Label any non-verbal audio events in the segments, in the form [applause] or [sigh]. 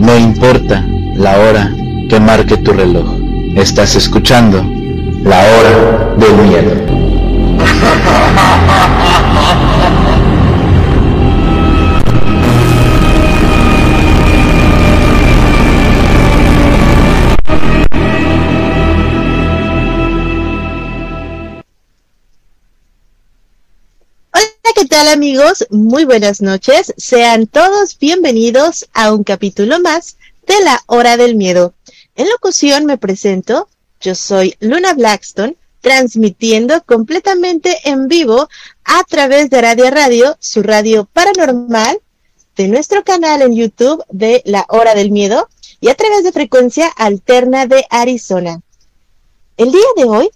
No importa la hora que marque tu reloj. Estás escuchando la hora del miedo. ¿Qué tal amigos? Muy buenas noches. Sean todos bienvenidos a un capítulo más de la Hora del Miedo. En locución me presento, yo soy Luna Blackstone, transmitiendo completamente en vivo a través de Radio Radio, su radio paranormal, de nuestro canal en YouTube de La Hora del Miedo y a través de frecuencia alterna de Arizona. El día de hoy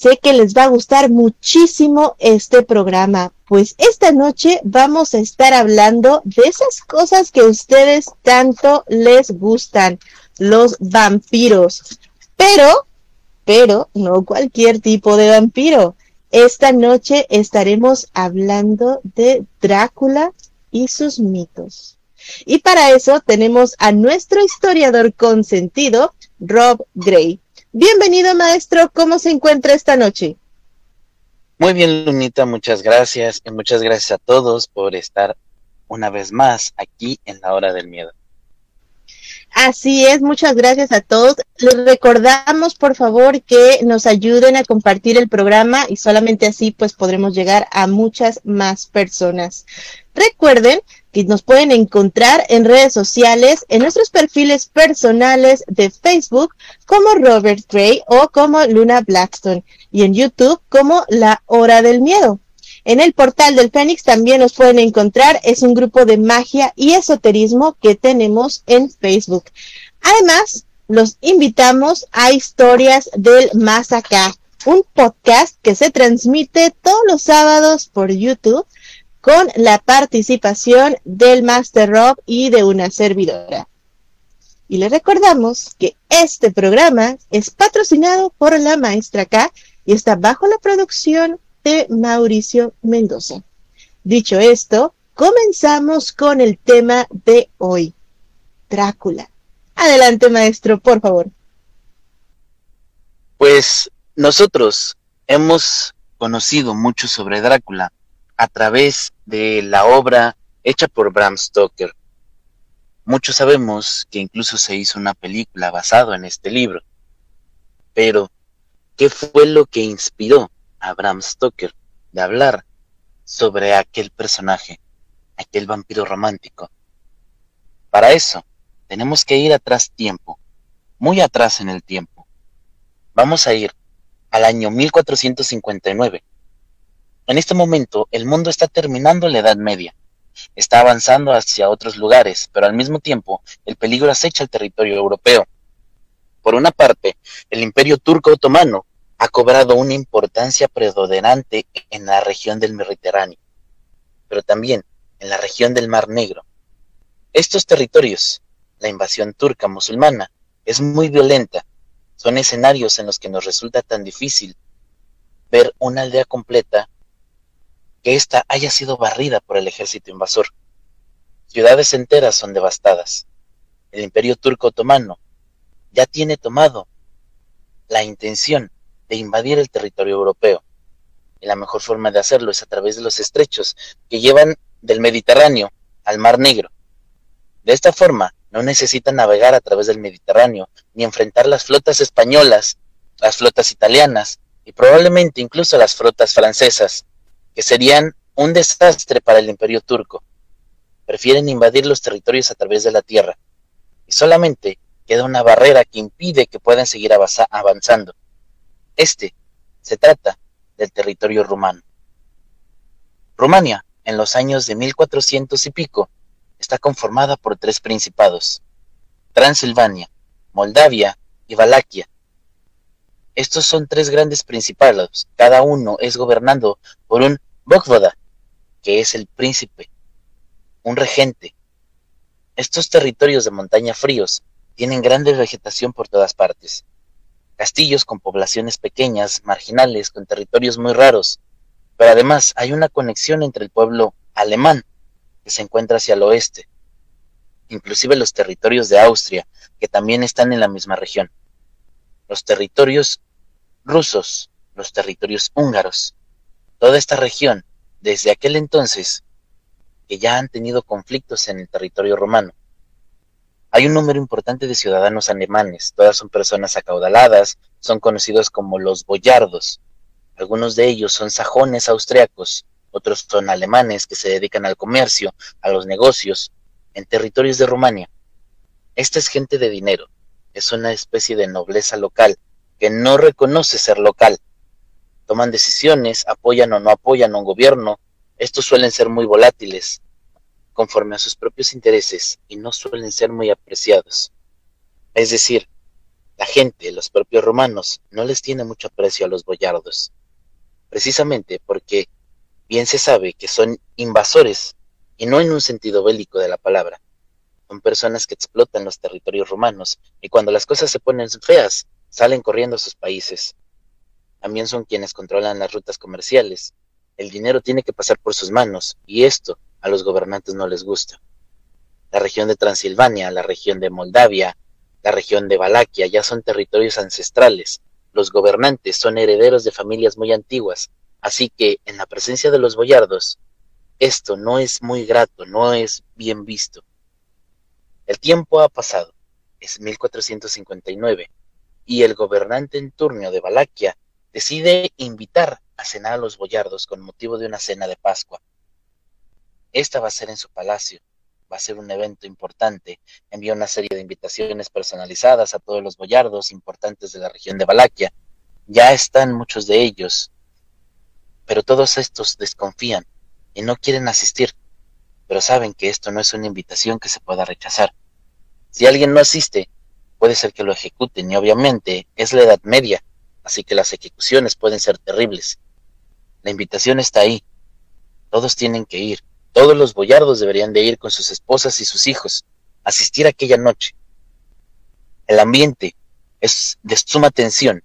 sé que les va a gustar muchísimo este programa pues esta noche vamos a estar hablando de esas cosas que a ustedes tanto les gustan, los vampiros. Pero, pero, no cualquier tipo de vampiro. Esta noche estaremos hablando de Drácula y sus mitos. Y para eso tenemos a nuestro historiador consentido, Rob Gray. Bienvenido, maestro. ¿Cómo se encuentra esta noche? Muy bien, Lunita, muchas gracias y muchas gracias a todos por estar una vez más aquí en la hora del miedo. Así es, muchas gracias a todos. Les recordamos, por favor, que nos ayuden a compartir el programa y solamente así pues podremos llegar a muchas más personas. Recuerden que nos pueden encontrar en redes sociales, en nuestros perfiles personales de Facebook como Robert Gray o como Luna Blackstone y en YouTube como La Hora del Miedo. En el portal del Fénix también nos pueden encontrar, es un grupo de magia y esoterismo que tenemos en Facebook. Además, los invitamos a Historias del Más Acá, un podcast que se transmite todos los sábados por YouTube con la participación del Master Rob y de una servidora. Y les recordamos que este programa es patrocinado por la maestra K y está bajo la producción de Mauricio Mendoza. Dicho esto, comenzamos con el tema de hoy, Drácula. Adelante, maestro, por favor. Pues nosotros hemos conocido mucho sobre Drácula a través de la obra hecha por Bram Stoker. Muchos sabemos que incluso se hizo una película basada en este libro. Pero qué fue lo que inspiró a Bram Stoker de hablar sobre aquel personaje, aquel vampiro romántico. Para eso, tenemos que ir atrás tiempo, muy atrás en el tiempo. Vamos a ir al año 1459. En este momento, el mundo está terminando la Edad Media. Está avanzando hacia otros lugares, pero al mismo tiempo, el peligro acecha el territorio europeo. Por una parte, el imperio turco otomano ha cobrado una importancia predominante en la región del Mediterráneo, pero también en la región del Mar Negro. Estos territorios, la invasión turca musulmana, es muy violenta. Son escenarios en los que nos resulta tan difícil ver una aldea completa que ésta haya sido barrida por el ejército invasor. Ciudades enteras son devastadas. El imperio turco otomano ya tiene tomado la intención de invadir el territorio europeo. Y la mejor forma de hacerlo es a través de los estrechos que llevan del Mediterráneo al Mar Negro. De esta forma, no necesitan navegar a través del Mediterráneo ni enfrentar las flotas españolas, las flotas italianas y probablemente incluso las flotas francesas, que serían un desastre para el imperio turco. Prefieren invadir los territorios a través de la tierra, y solamente queda una barrera que impide que puedan seguir avanzando. Este se trata del territorio rumano. Rumania, en los años de 1400 y pico, está conformada por tres principados. Transilvania, Moldavia y Valaquia. Estos son tres grandes principados, cada uno es gobernado por un Vojvoda, que es el príncipe, un regente. Estos territorios de montaña fríos tienen grande vegetación por todas partes. Castillos con poblaciones pequeñas, marginales, con territorios muy raros. Pero además hay una conexión entre el pueblo alemán, que se encuentra hacia el oeste, inclusive los territorios de Austria, que también están en la misma región. Los territorios rusos, los territorios húngaros, toda esta región, desde aquel entonces, que ya han tenido conflictos en el territorio romano. Hay un número importante de ciudadanos alemanes, todas son personas acaudaladas, son conocidos como los boyardos. Algunos de ellos son sajones austriacos, otros son alemanes que se dedican al comercio, a los negocios, en territorios de Rumania. Esta es gente de dinero, es una especie de nobleza local que no reconoce ser local. Toman decisiones, apoyan o no apoyan a un gobierno, estos suelen ser muy volátiles, conforme a sus propios intereses y no suelen ser muy apreciados. Es decir, la gente, los propios romanos, no les tiene mucho aprecio a los boyardos, precisamente porque bien se sabe que son invasores, y no en un sentido bélico de la palabra. Son personas que explotan los territorios romanos, y cuando las cosas se ponen feas, salen corriendo a sus países. También son quienes controlan las rutas comerciales. El dinero tiene que pasar por sus manos, y esto a los gobernantes no les gusta. La región de Transilvania, la región de Moldavia, la región de Valaquia ya son territorios ancestrales. Los gobernantes son herederos de familias muy antiguas, así que en la presencia de los boyardos, esto no es muy grato, no es bien visto. El tiempo ha pasado, es 1459, y el gobernante en turno de Valaquia decide invitar a cenar a los boyardos con motivo de una cena de Pascua. Esta va a ser en su palacio, va a ser un evento importante. Envía una serie de invitaciones personalizadas a todos los boyardos importantes de la región de Valaquia. Ya están muchos de ellos, pero todos estos desconfían y no quieren asistir, pero saben que esto no es una invitación que se pueda rechazar. Si alguien no asiste, puede ser que lo ejecuten y obviamente es la Edad Media, así que las ejecuciones pueden ser terribles. La invitación está ahí. Todos tienen que ir. Todos los boyardos deberían de ir con sus esposas y sus hijos, asistir aquella noche. El ambiente es de suma tensión.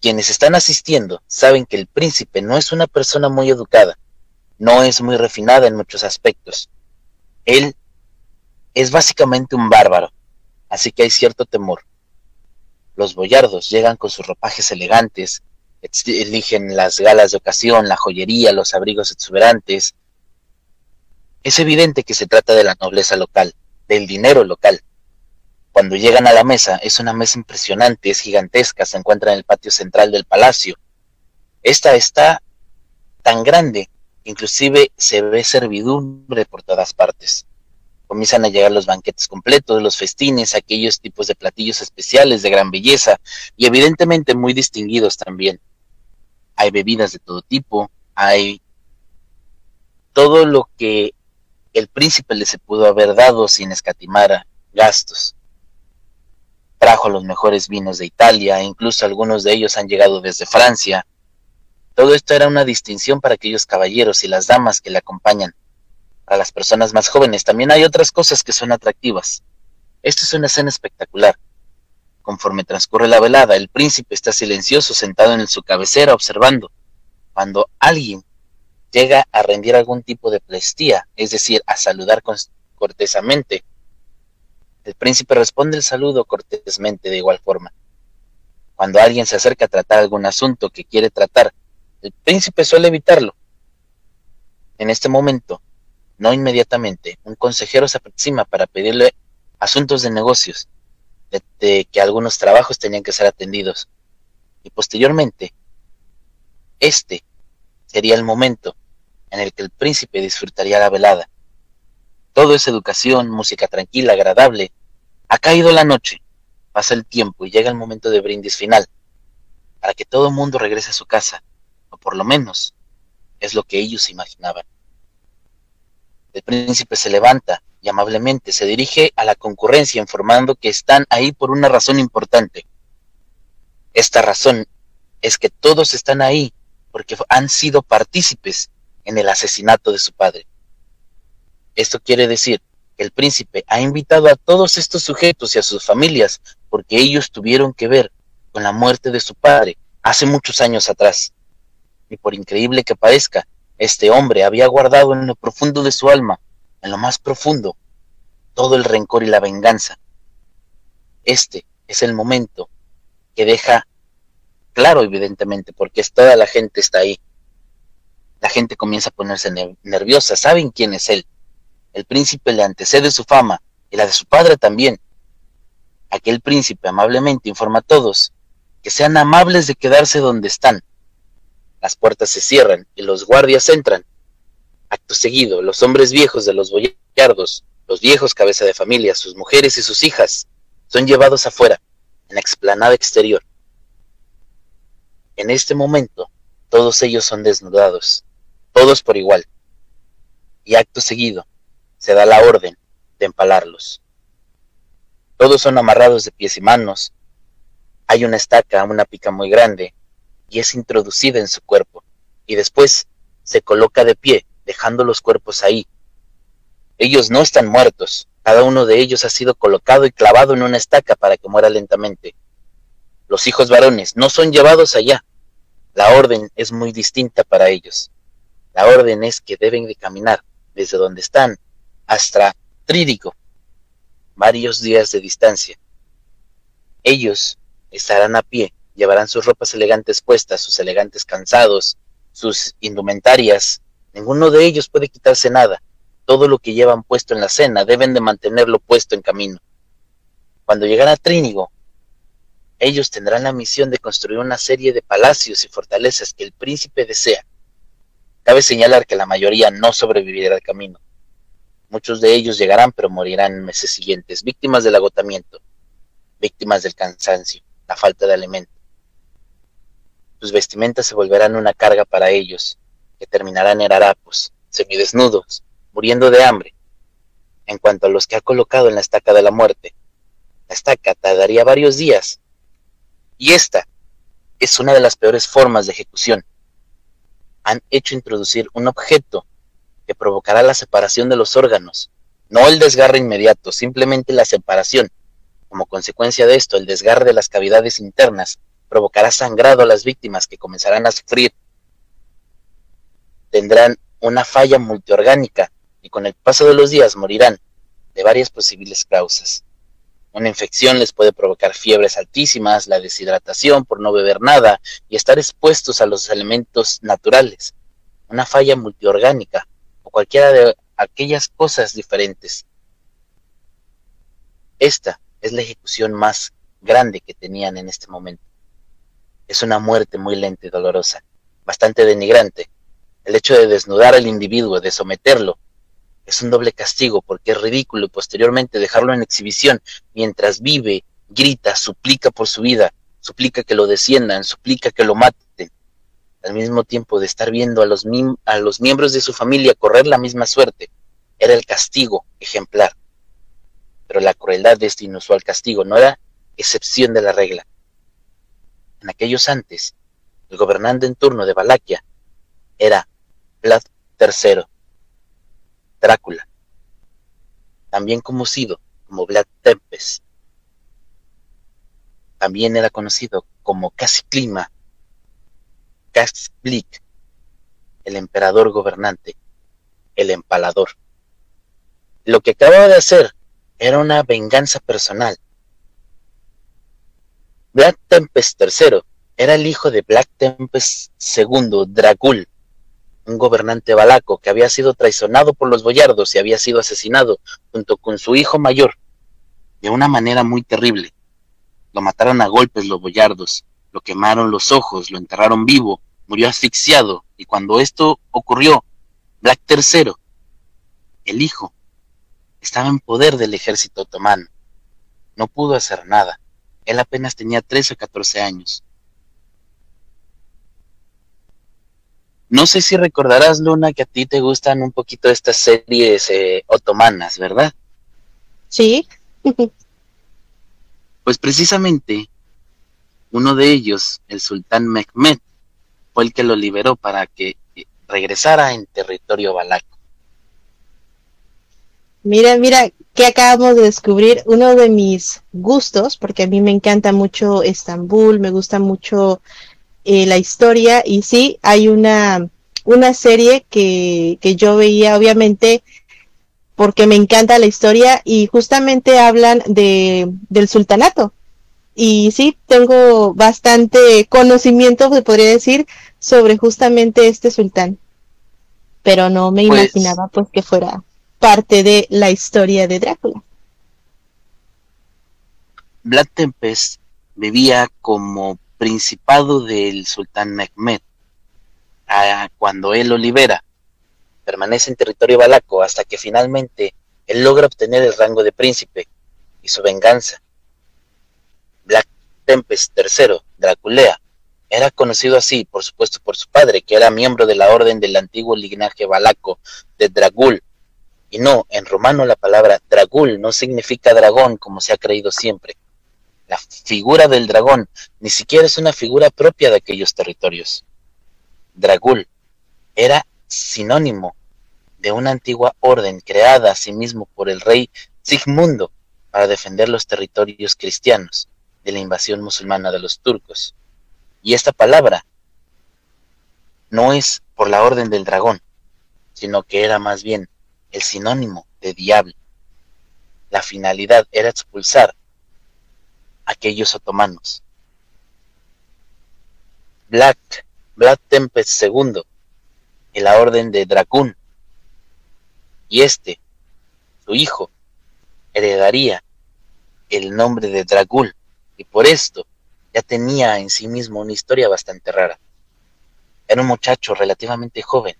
Quienes están asistiendo saben que el príncipe no es una persona muy educada, no es muy refinada en muchos aspectos. Él es básicamente un bárbaro, así que hay cierto temor. Los boyardos llegan con sus ropajes elegantes, eligen las galas de ocasión, la joyería, los abrigos exuberantes, es evidente que se trata de la nobleza local, del dinero local. Cuando llegan a la mesa, es una mesa impresionante, es gigantesca, se encuentra en el patio central del palacio. Esta está tan grande, inclusive se ve servidumbre por todas partes. Comienzan a llegar los banquetes completos, los festines, aquellos tipos de platillos especiales de gran belleza y evidentemente muy distinguidos también. Hay bebidas de todo tipo, hay todo lo que el príncipe le se pudo haber dado sin escatimar gastos. Trajo los mejores vinos de Italia, incluso algunos de ellos han llegado desde Francia. Todo esto era una distinción para aquellos caballeros y las damas que le acompañan. Para las personas más jóvenes también hay otras cosas que son atractivas. Esta es una escena espectacular. Conforme transcurre la velada, el príncipe está silencioso sentado en su cabecera observando. Cuando alguien llega a rendir algún tipo de plestía, es decir, a saludar cortesamente. El príncipe responde el saludo cortésmente de igual forma. Cuando alguien se acerca a tratar algún asunto que quiere tratar, el príncipe suele evitarlo. En este momento, no inmediatamente, un consejero se aproxima para pedirle asuntos de negocios, de, que algunos trabajos tenían que ser atendidos. Y posteriormente, este sería el momento en el que el príncipe disfrutaría la velada. Todo es educación, música tranquila, agradable. Ha caído la noche, pasa el tiempo y llega el momento de brindis final, para que todo el mundo regrese a su casa, o por lo menos es lo que ellos imaginaban. El príncipe se levanta, y amablemente se dirige a la concurrencia informando que están ahí por una razón importante. Esta razón es que todos están ahí porque han sido partícipes en el asesinato de su padre. Esto quiere decir que el príncipe ha invitado a todos estos sujetos y a sus familias porque ellos tuvieron que ver con la muerte de su padre hace muchos años atrás. Y por increíble que parezca, este hombre había guardado en lo profundo de su alma, en lo más profundo, todo el rencor y la venganza. Este es el momento que deja claro, evidentemente, porque toda la gente está ahí. La gente comienza a ponerse nerviosa, saben quién es él. El príncipe le antecede su fama y la de su padre también. Aquel príncipe amablemente informa a todos que sean amables de quedarse donde están. Las puertas se cierran y los guardias entran. Acto seguido, los hombres viejos de los boyardos, los viejos cabeza de familia, sus mujeres y sus hijas, son llevados afuera, en la explanada exterior. En este momento, todos ellos son desnudados, todos por igual. Y acto seguido, se da la orden de empalarlos. Todos son amarrados de pies y manos. Hay una estaca, una pica muy grande, y es introducida en su cuerpo, y después se coloca de pie, dejando los cuerpos ahí. Ellos no están muertos, cada uno de ellos ha sido colocado y clavado en una estaca para que muera lentamente. Los hijos varones no son llevados allá. La orden es muy distinta para ellos. La orden es que deben de caminar desde donde están hasta Trídico, varios días de distancia. Ellos estarán a pie, llevarán sus ropas elegantes puestas, sus elegantes cansados, sus indumentarias. Ninguno de ellos puede quitarse nada. Todo lo que llevan puesto en la cena deben de mantenerlo puesto en camino. Cuando llegan a Trínigo, ellos tendrán la misión de construir una serie de palacios y fortalezas que el príncipe desea. Cabe señalar que la mayoría no sobrevivirá al camino. Muchos de ellos llegarán pero morirán en meses siguientes, víctimas del agotamiento, víctimas del cansancio, la falta de alimento. Sus vestimentas se volverán una carga para ellos, que terminarán en harapos, semidesnudos, muriendo de hambre. En cuanto a los que ha colocado en la estaca de la muerte, la estaca tardaría varios días. Y esta es una de las peores formas de ejecución. Han hecho introducir un objeto que provocará la separación de los órganos, no el desgarre inmediato, simplemente la separación. Como consecuencia de esto, el desgarre de las cavidades internas provocará sangrado a las víctimas que comenzarán a sufrir. Tendrán una falla multiorgánica y con el paso de los días morirán de varias posibles causas. Una infección les puede provocar fiebres altísimas, la deshidratación por no beber nada y estar expuestos a los elementos naturales. Una falla multiorgánica cualquiera de aquellas cosas diferentes. Esta es la ejecución más grande que tenían en este momento. Es una muerte muy lenta y dolorosa, bastante denigrante. El hecho de desnudar al individuo, de someterlo, es un doble castigo porque es ridículo y posteriormente dejarlo en exhibición mientras vive, grita, suplica por su vida, suplica que lo desciendan, suplica que lo maten al mismo tiempo de estar viendo a los, a los miembros de su familia correr la misma suerte, era el castigo ejemplar. Pero la crueldad de este inusual castigo no era excepción de la regla. En aquellos antes, el gobernante en turno de Valaquia era Vlad III, Drácula, también conocido como Vlad Tempest. También era conocido como Casiclima Kasblik, el emperador gobernante, el empalador. Lo que acababa de hacer era una venganza personal. Black Tempest III era el hijo de Black Tempest II, Dragul, un gobernante balaco que había sido traicionado por los boyardos y había sido asesinado junto con su hijo mayor, de una manera muy terrible. Lo mataron a golpes los boyardos, lo quemaron los ojos, lo enterraron vivo murió asfixiado y cuando esto ocurrió, Black III, el hijo, estaba en poder del ejército otomano. No pudo hacer nada. Él apenas tenía 13 o 14 años. No sé si recordarás, Luna, que a ti te gustan un poquito estas series eh, otomanas, ¿verdad? Sí. [laughs] pues precisamente uno de ellos, el sultán Mehmed, fue el que lo liberó para que eh, regresara en territorio balaco. Mira, mira, que acabamos de descubrir uno de mis gustos, porque a mí me encanta mucho Estambul, me gusta mucho eh, la historia y sí, hay una, una serie que, que yo veía, obviamente, porque me encanta la historia y justamente hablan de, del sultanato. Y sí, tengo bastante conocimiento, se podría decir, sobre justamente este sultán. Pero no me Pues- imaginaba pues que fuera parte de la historia de Drácula. Vlad Tempest vivía como principado del sultán Mehmed. Cuando él lo libera, permanece en territorio balaco hasta que finalmente él logra obtener el rango de príncipe y su venganza. Black Tempest III, Draculea, era conocido así, por supuesto, por su padre, que era miembro de la orden del antiguo linaje balaco de Dragul. Y no, en romano la palabra Dragul no significa dragón como se ha creído siempre. La figura del dragón ni siquiera es una figura propia de aquellos territorios. Dragul era sinónimo de una antigua orden creada asimismo por el rey Sigmundo para defender los territorios cristianos de la invasión musulmana de los turcos. Y esta palabra no es por la orden del dragón, sino que era más bien el sinónimo de diablo. La finalidad era expulsar a aquellos otomanos. Black, Black Tempest II, en la orden de Dracún, y este, su hijo, heredaría el nombre de Dragul, y por esto ya tenía en sí mismo una historia bastante rara. Era un muchacho relativamente joven.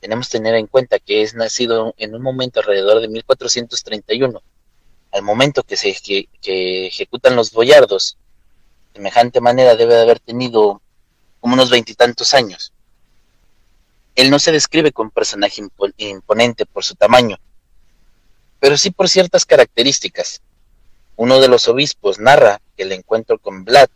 Tenemos que tener en cuenta que es nacido en un momento alrededor de 1431. Al momento que se que, ejecutan los boyardos, de semejante manera debe de haber tenido como unos veintitantos años. Él no se describe como un personaje impo- imponente por su tamaño, pero sí por ciertas características. Uno de los obispos narra que el encuentro con Vlad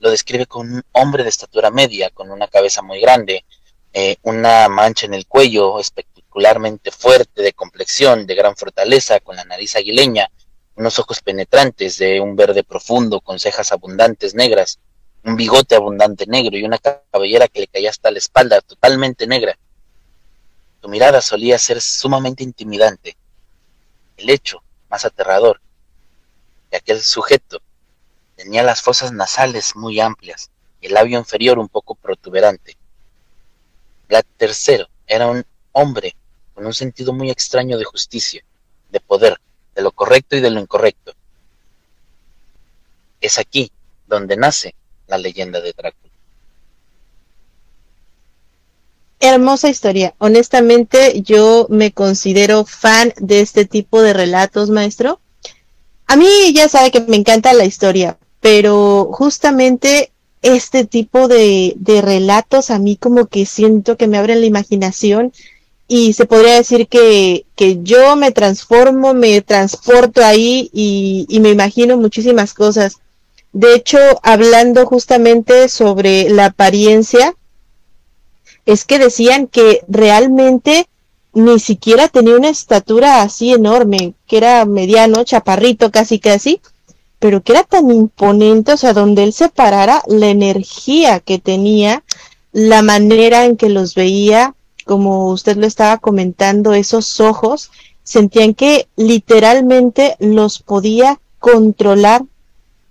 lo describe como un hombre de estatura media, con una cabeza muy grande, eh, una mancha en el cuello espectacularmente fuerte, de complexión, de gran fortaleza, con la nariz aguileña, unos ojos penetrantes de un verde profundo, con cejas abundantes negras, un bigote abundante negro y una cabellera que le caía hasta la espalda, totalmente negra. Su mirada solía ser sumamente intimidante. El hecho más aterrador de aquel sujeto tenía las fosas nasales muy amplias y el labio inferior un poco protuberante. Vlad III era un hombre con un sentido muy extraño de justicia, de poder, de lo correcto y de lo incorrecto. Es aquí donde nace la leyenda de Drácula. Hermosa historia. Honestamente, yo me considero fan de este tipo de relatos, maestro. A mí ya sabe que me encanta la historia, pero justamente este tipo de, de relatos a mí como que siento que me abren la imaginación y se podría decir que, que yo me transformo, me transporto ahí y, y me imagino muchísimas cosas. De hecho, hablando justamente sobre la apariencia, es que decían que realmente ni siquiera tenía una estatura así enorme, que era mediano, chaparrito casi casi, pero que era tan imponente, o sea, donde él se parara, la energía que tenía, la manera en que los veía, como usted lo estaba comentando, esos ojos, sentían que literalmente los podía controlar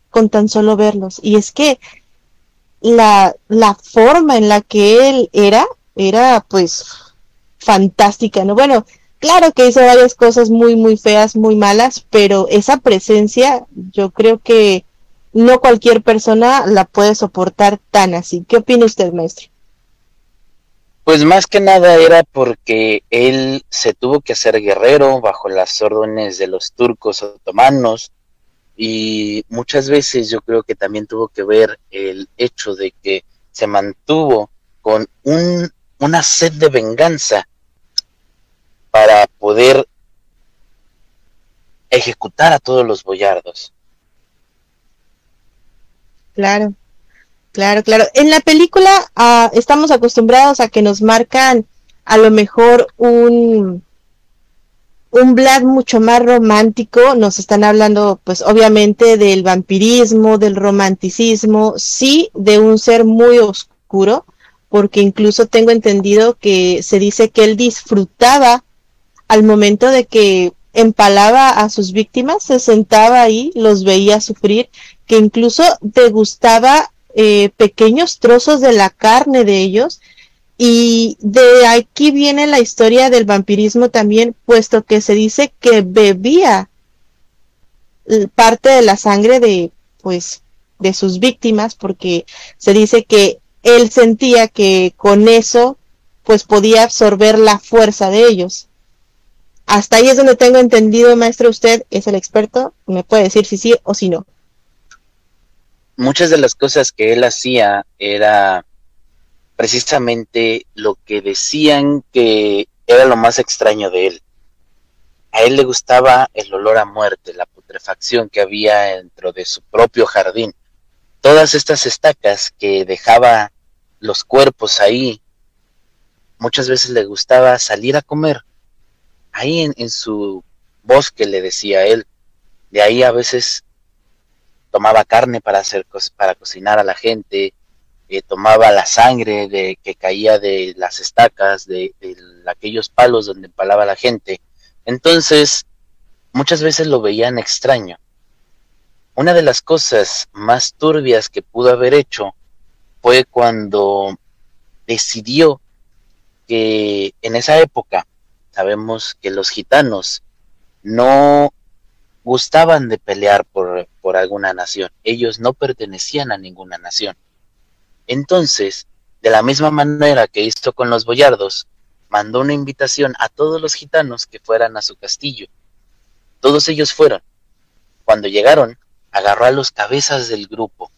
con tan solo verlos. Y es que la, la forma en la que él era, era pues fantástica, ¿no? Bueno, claro que hizo varias cosas muy, muy feas, muy malas, pero esa presencia yo creo que no cualquier persona la puede soportar tan así. ¿Qué opina usted, maestro? Pues más que nada era porque él se tuvo que hacer guerrero bajo las órdenes de los turcos otomanos y muchas veces yo creo que también tuvo que ver el hecho de que se mantuvo con un una sed de venganza para poder ejecutar a todos los boyardos. Claro, claro, claro. En la película ah, estamos acostumbrados a que nos marcan a lo mejor un un Vlad mucho más romántico, nos están hablando pues obviamente del vampirismo, del romanticismo, sí de un ser muy oscuro, porque incluso tengo entendido que se dice que él disfrutaba al momento de que empalaba a sus víctimas, se sentaba ahí, los veía sufrir, que incluso degustaba eh, pequeños trozos de la carne de ellos y de aquí viene la historia del vampirismo también, puesto que se dice que bebía parte de la sangre de, pues, de sus víctimas, porque se dice que él sentía que con eso, pues, podía absorber la fuerza de ellos. Hasta ahí es donde tengo entendido, maestro, usted es el experto, me puede decir si sí o si no. Muchas de las cosas que él hacía era precisamente lo que decían que era lo más extraño de él. A él le gustaba el olor a muerte, la putrefacción que había dentro de su propio jardín. Todas estas estacas que dejaba los cuerpos ahí, muchas veces le gustaba salir a comer. Ahí en, su bosque, le decía él. De ahí a veces tomaba carne para hacer para cocinar a la gente, eh, tomaba la sangre de que caía de las estacas, de, aquellos palos donde empalaba la gente. Entonces, muchas veces lo veían extraño. Una de las cosas más turbias que pudo haber hecho fue cuando decidió que en esa época, sabemos que los gitanos no gustaban de pelear por, por alguna nación, ellos no pertenecían a ninguna nación entonces, de la misma manera que hizo con los boyardos, mandó una invitación a todos los gitanos que fueran a su castillo. Todos ellos fueron. Cuando llegaron, agarró a los cabezas del grupo,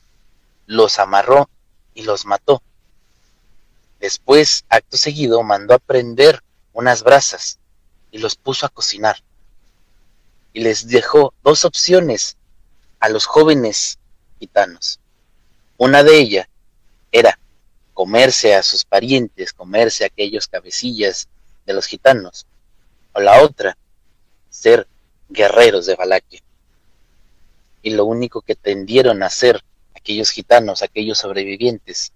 los amarró y los mató. Después, acto seguido, mandó a prender unas brasas y los puso a cocinar. Y les dejó dos opciones a los jóvenes gitanos. Una de ellas era comerse a sus parientes, comerse aquellos cabecillas de los gitanos, o la otra, ser guerreros de Valaquia. Y lo único que tendieron a hacer aquellos gitanos, aquellos sobrevivientes,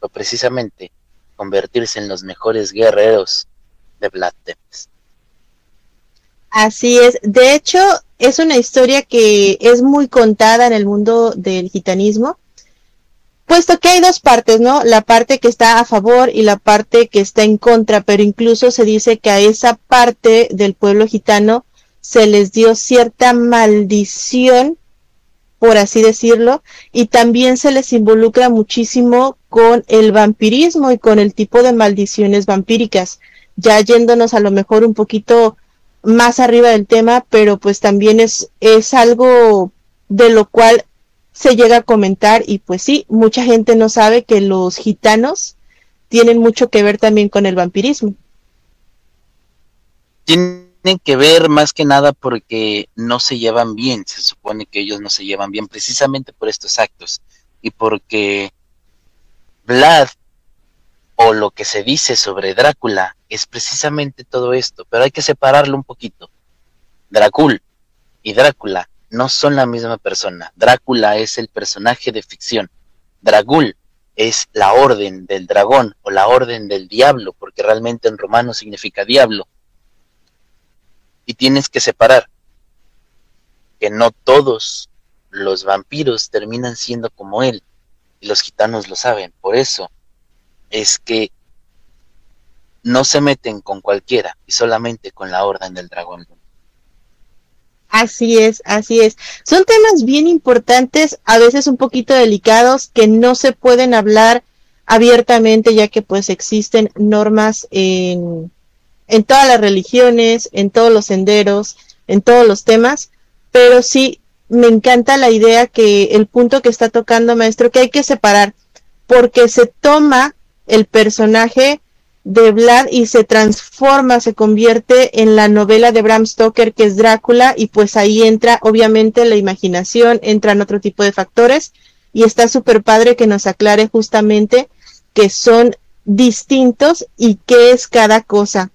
fue precisamente convertirse en los mejores guerreros de. Así es. De hecho, es una historia que es muy contada en el mundo del gitanismo puesto que hay dos partes, ¿no? La parte que está a favor y la parte que está en contra, pero incluso se dice que a esa parte del pueblo gitano se les dio cierta maldición, por así decirlo, y también se les involucra muchísimo con el vampirismo y con el tipo de maldiciones vampíricas, ya yéndonos a lo mejor un poquito más arriba del tema, pero pues también es, es algo de lo cual se llega a comentar y pues sí, mucha gente no sabe que los gitanos tienen mucho que ver también con el vampirismo. Tienen que ver más que nada porque no se llevan bien, se supone que ellos no se llevan bien precisamente por estos actos y porque Vlad o lo que se dice sobre Drácula es precisamente todo esto, pero hay que separarlo un poquito. Drácula y Drácula no son la misma persona. Drácula es el personaje de ficción. Dragul es la orden del dragón o la orden del diablo, porque realmente en romano significa diablo. Y tienes que separar que no todos los vampiros terminan siendo como él. Y los gitanos lo saben. Por eso es que no se meten con cualquiera y solamente con la orden del dragón. Así es, así es. Son temas bien importantes, a veces un poquito delicados, que no se pueden hablar abiertamente, ya que pues existen normas en, en todas las religiones, en todos los senderos, en todos los temas, pero sí me encanta la idea que el punto que está tocando maestro, que hay que separar, porque se toma el personaje de Vlad y se transforma, se convierte en la novela de Bram Stoker que es Drácula y pues ahí entra obviamente la imaginación, entran otro tipo de factores y está súper padre que nos aclare justamente que son distintos y qué es cada cosa.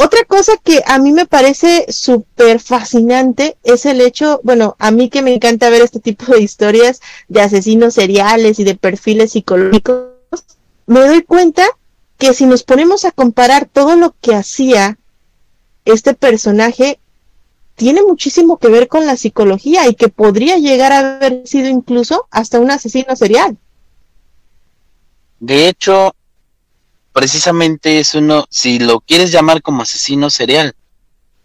Otra cosa que a mí me parece súper fascinante es el hecho, bueno, a mí que me encanta ver este tipo de historias de asesinos seriales y de perfiles psicológicos, me doy cuenta que si nos ponemos a comparar todo lo que hacía este personaje, tiene muchísimo que ver con la psicología y que podría llegar a haber sido incluso hasta un asesino serial. De hecho, precisamente es uno, si lo quieres llamar como asesino serial,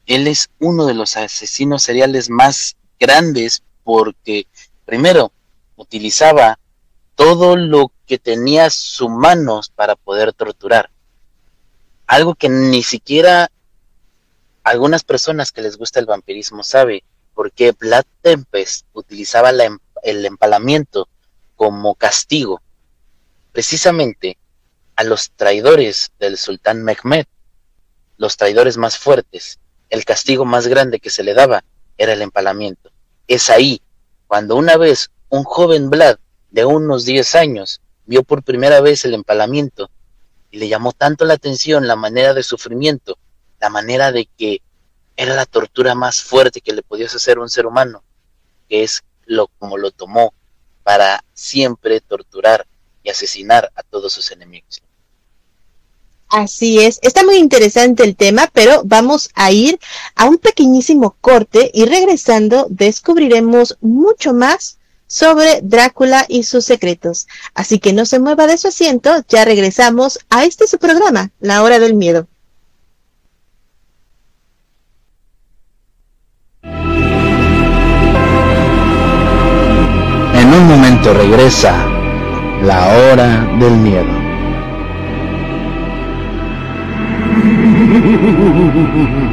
él es uno de los asesinos seriales más grandes porque, primero, utilizaba todo lo que tenía sus manos para poder torturar. Algo que ni siquiera algunas personas que les gusta el vampirismo sabe, porque Vlad Tempest utilizaba em, el empalamiento como castigo. Precisamente a los traidores del sultán Mehmed, los traidores más fuertes, el castigo más grande que se le daba era el empalamiento. Es ahí, cuando una vez un joven Vlad de unos 10 años vio por primera vez el empalamiento y le llamó tanto la atención la manera de sufrimiento, la manera de que era la tortura más fuerte que le podías hacer a un ser humano, que es lo como lo tomó para siempre torturar y asesinar a todos sus enemigos. Así es, está muy interesante el tema, pero vamos a ir a un pequeñísimo corte y regresando descubriremos mucho más sobre Drácula y sus secretos. Así que no se mueva de su asiento, ya regresamos a este su programa, La Hora del Miedo. En un momento regresa la hora del miedo. [laughs]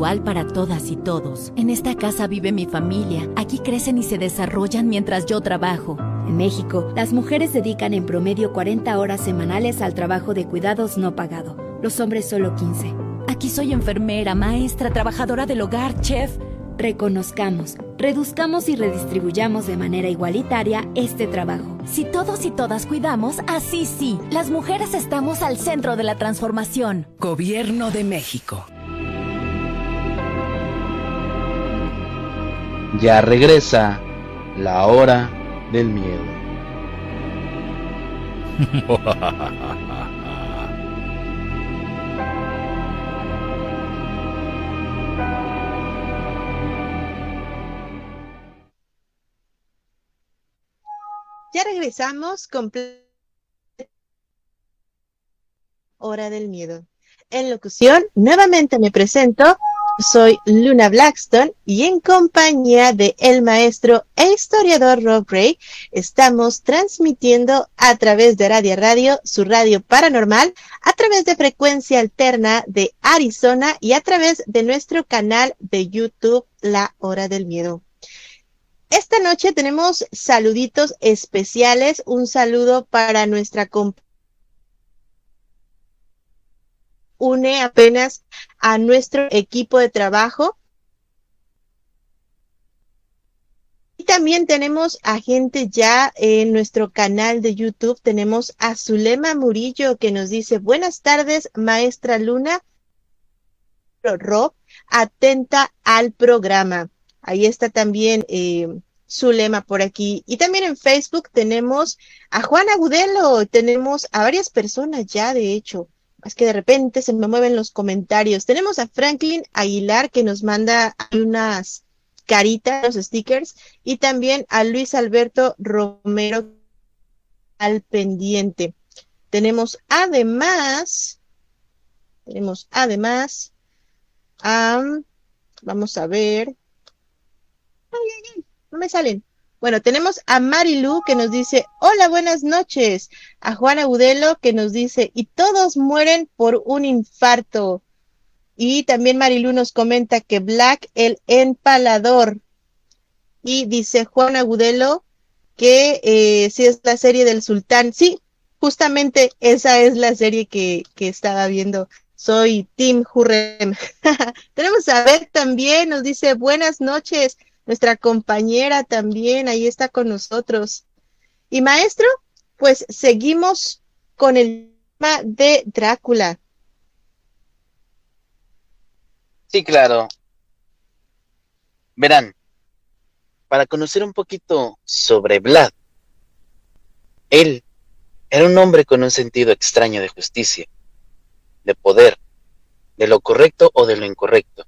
para todas y todos. En esta casa vive mi familia. Aquí crecen y se desarrollan mientras yo trabajo. En México, las mujeres dedican en promedio 40 horas semanales al trabajo de cuidados no pagado. Los hombres solo 15. Aquí soy enfermera, maestra, trabajadora del hogar, chef. Reconozcamos, reduzcamos y redistribuyamos de manera igualitaria este trabajo. Si todos y todas cuidamos, así sí, las mujeres estamos al centro de la transformación. Gobierno de México. Ya regresa la hora del miedo. [laughs] Ya regresamos con Hora del Miedo. En locución, nuevamente me presento. Soy Luna Blackstone y en compañía de el maestro e historiador Rob Ray estamos transmitiendo a través de Radio Radio, su radio paranormal, a través de frecuencia alterna de Arizona y a través de nuestro canal de YouTube La Hora del Miedo. Esta noche tenemos saluditos especiales. Un saludo para nuestra une apenas a nuestro equipo de trabajo. Y también tenemos a gente ya en nuestro canal de YouTube. Tenemos a Zulema Murillo que nos dice, buenas tardes, maestra Luna. Rob, atenta al programa. Ahí está también eh, Zulema por aquí. Y también en Facebook tenemos a Juan Agudelo, tenemos a varias personas ya, de hecho. Es que de repente se me mueven los comentarios. Tenemos a Franklin Aguilar que nos manda unas Carita, los stickers, y también a Luis Alberto Romero al pendiente. Tenemos además, tenemos además, vamos a ver, no me salen. Bueno, tenemos a Marilu que nos dice, hola, buenas noches. A Juana Udelo que nos dice, y todos mueren por un infarto. Y también Marilu nos comenta que Black el empalador. Y dice Juan Agudelo que eh, si es la serie del sultán. Sí, justamente esa es la serie que, que estaba viendo. Soy Tim Hurrem. [laughs] Tenemos a Beth también, nos dice buenas noches. Nuestra compañera también ahí está con nosotros. Y maestro, pues seguimos con el tema de Drácula. Sí, claro. Verán, para conocer un poquito sobre Vlad, él era un hombre con un sentido extraño de justicia, de poder, de lo correcto o de lo incorrecto.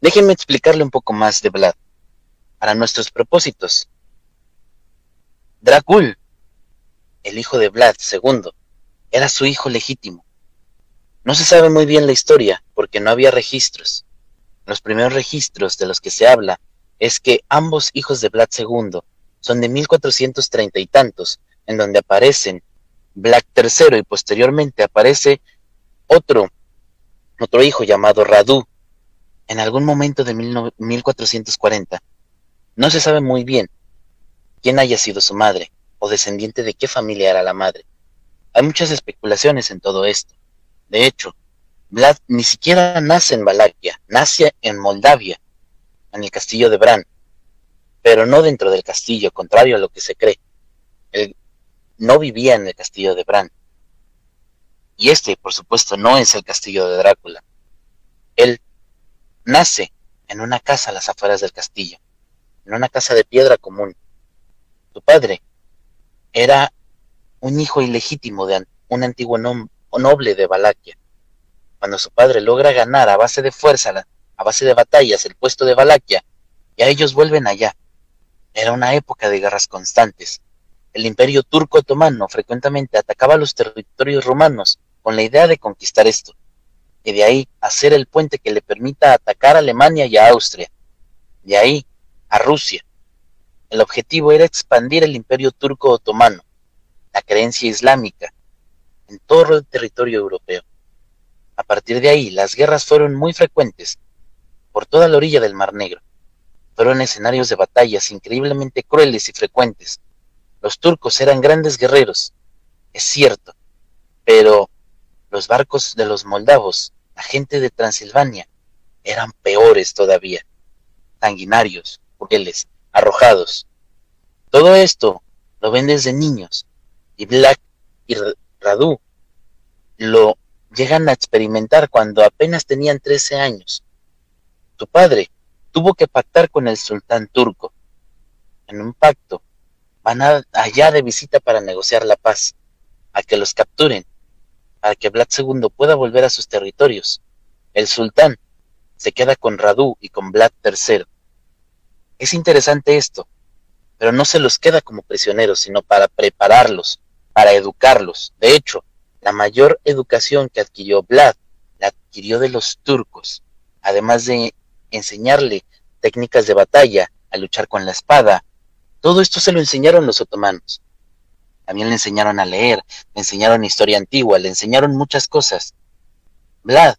Déjenme explicarle un poco más de Vlad, para nuestros propósitos. Dracul, el hijo de Vlad II, era su hijo legítimo. No se sabe muy bien la historia porque no había registros. Los primeros registros de los que se habla es que ambos hijos de Vlad II son de 1430 y tantos, en donde aparecen Vlad III y posteriormente aparece otro, otro hijo llamado Radu, en algún momento de 1440. No se sabe muy bien quién haya sido su madre o descendiente de qué familia era la madre. Hay muchas especulaciones en todo esto. De hecho, Vlad ni siquiera nace en Valaquia, nace en Moldavia, en el castillo de Bran, pero no dentro del castillo, contrario a lo que se cree. Él no vivía en el castillo de Bran. Y este, por supuesto, no es el castillo de Drácula. Él nace en una casa a las afueras del castillo, en una casa de piedra común. Su padre era un hijo ilegítimo de un antiguo noble de Valaquia. Cuando su padre logra ganar a base de fuerza, a base de batallas, el puesto de Valaquia, a ellos vuelven allá. Era una época de guerras constantes. El imperio turco otomano frecuentemente atacaba los territorios romanos con la idea de conquistar esto, y de ahí hacer el puente que le permita atacar a Alemania y a Austria, de ahí a Rusia. El objetivo era expandir el imperio turco otomano, la creencia islámica, en todo el territorio europeo. A partir de ahí, las guerras fueron muy frecuentes por toda la orilla del Mar Negro. Fueron escenarios de batallas increíblemente crueles y frecuentes. Los turcos eran grandes guerreros, es cierto, pero los barcos de los moldavos, la gente de Transilvania, eran peores todavía, sanguinarios, crueles, arrojados. Todo esto lo ven desde niños, y Black y Radu lo llegan a experimentar cuando apenas tenían 13 años. Tu padre tuvo que pactar con el sultán turco. En un pacto, van allá de visita para negociar la paz, a que los capturen, para que Vlad II pueda volver a sus territorios. El sultán se queda con Radu y con Vlad III. Es interesante esto, pero no se los queda como prisioneros, sino para prepararlos, para educarlos. De hecho, la mayor educación que adquirió Vlad la adquirió de los turcos, además de enseñarle técnicas de batalla, a luchar con la espada. Todo esto se lo enseñaron los otomanos. También le enseñaron a leer, le enseñaron historia antigua, le enseñaron muchas cosas. Vlad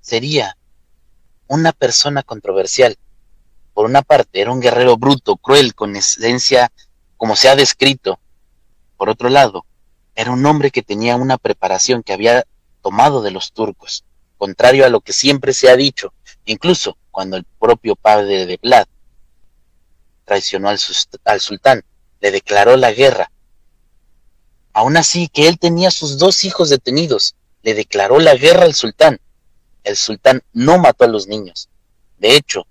sería una persona controversial. Por una parte, era un guerrero bruto, cruel, con esencia como se ha descrito. Por otro lado, era un hombre que tenía una preparación, que había tomado de los turcos, contrario a lo que siempre se ha dicho, incluso cuando el propio padre de Vlad traicionó al, al sultán, le declaró la guerra. Aún así que él tenía sus dos hijos detenidos, le declaró la guerra al sultán. El sultán no mató a los niños. De hecho,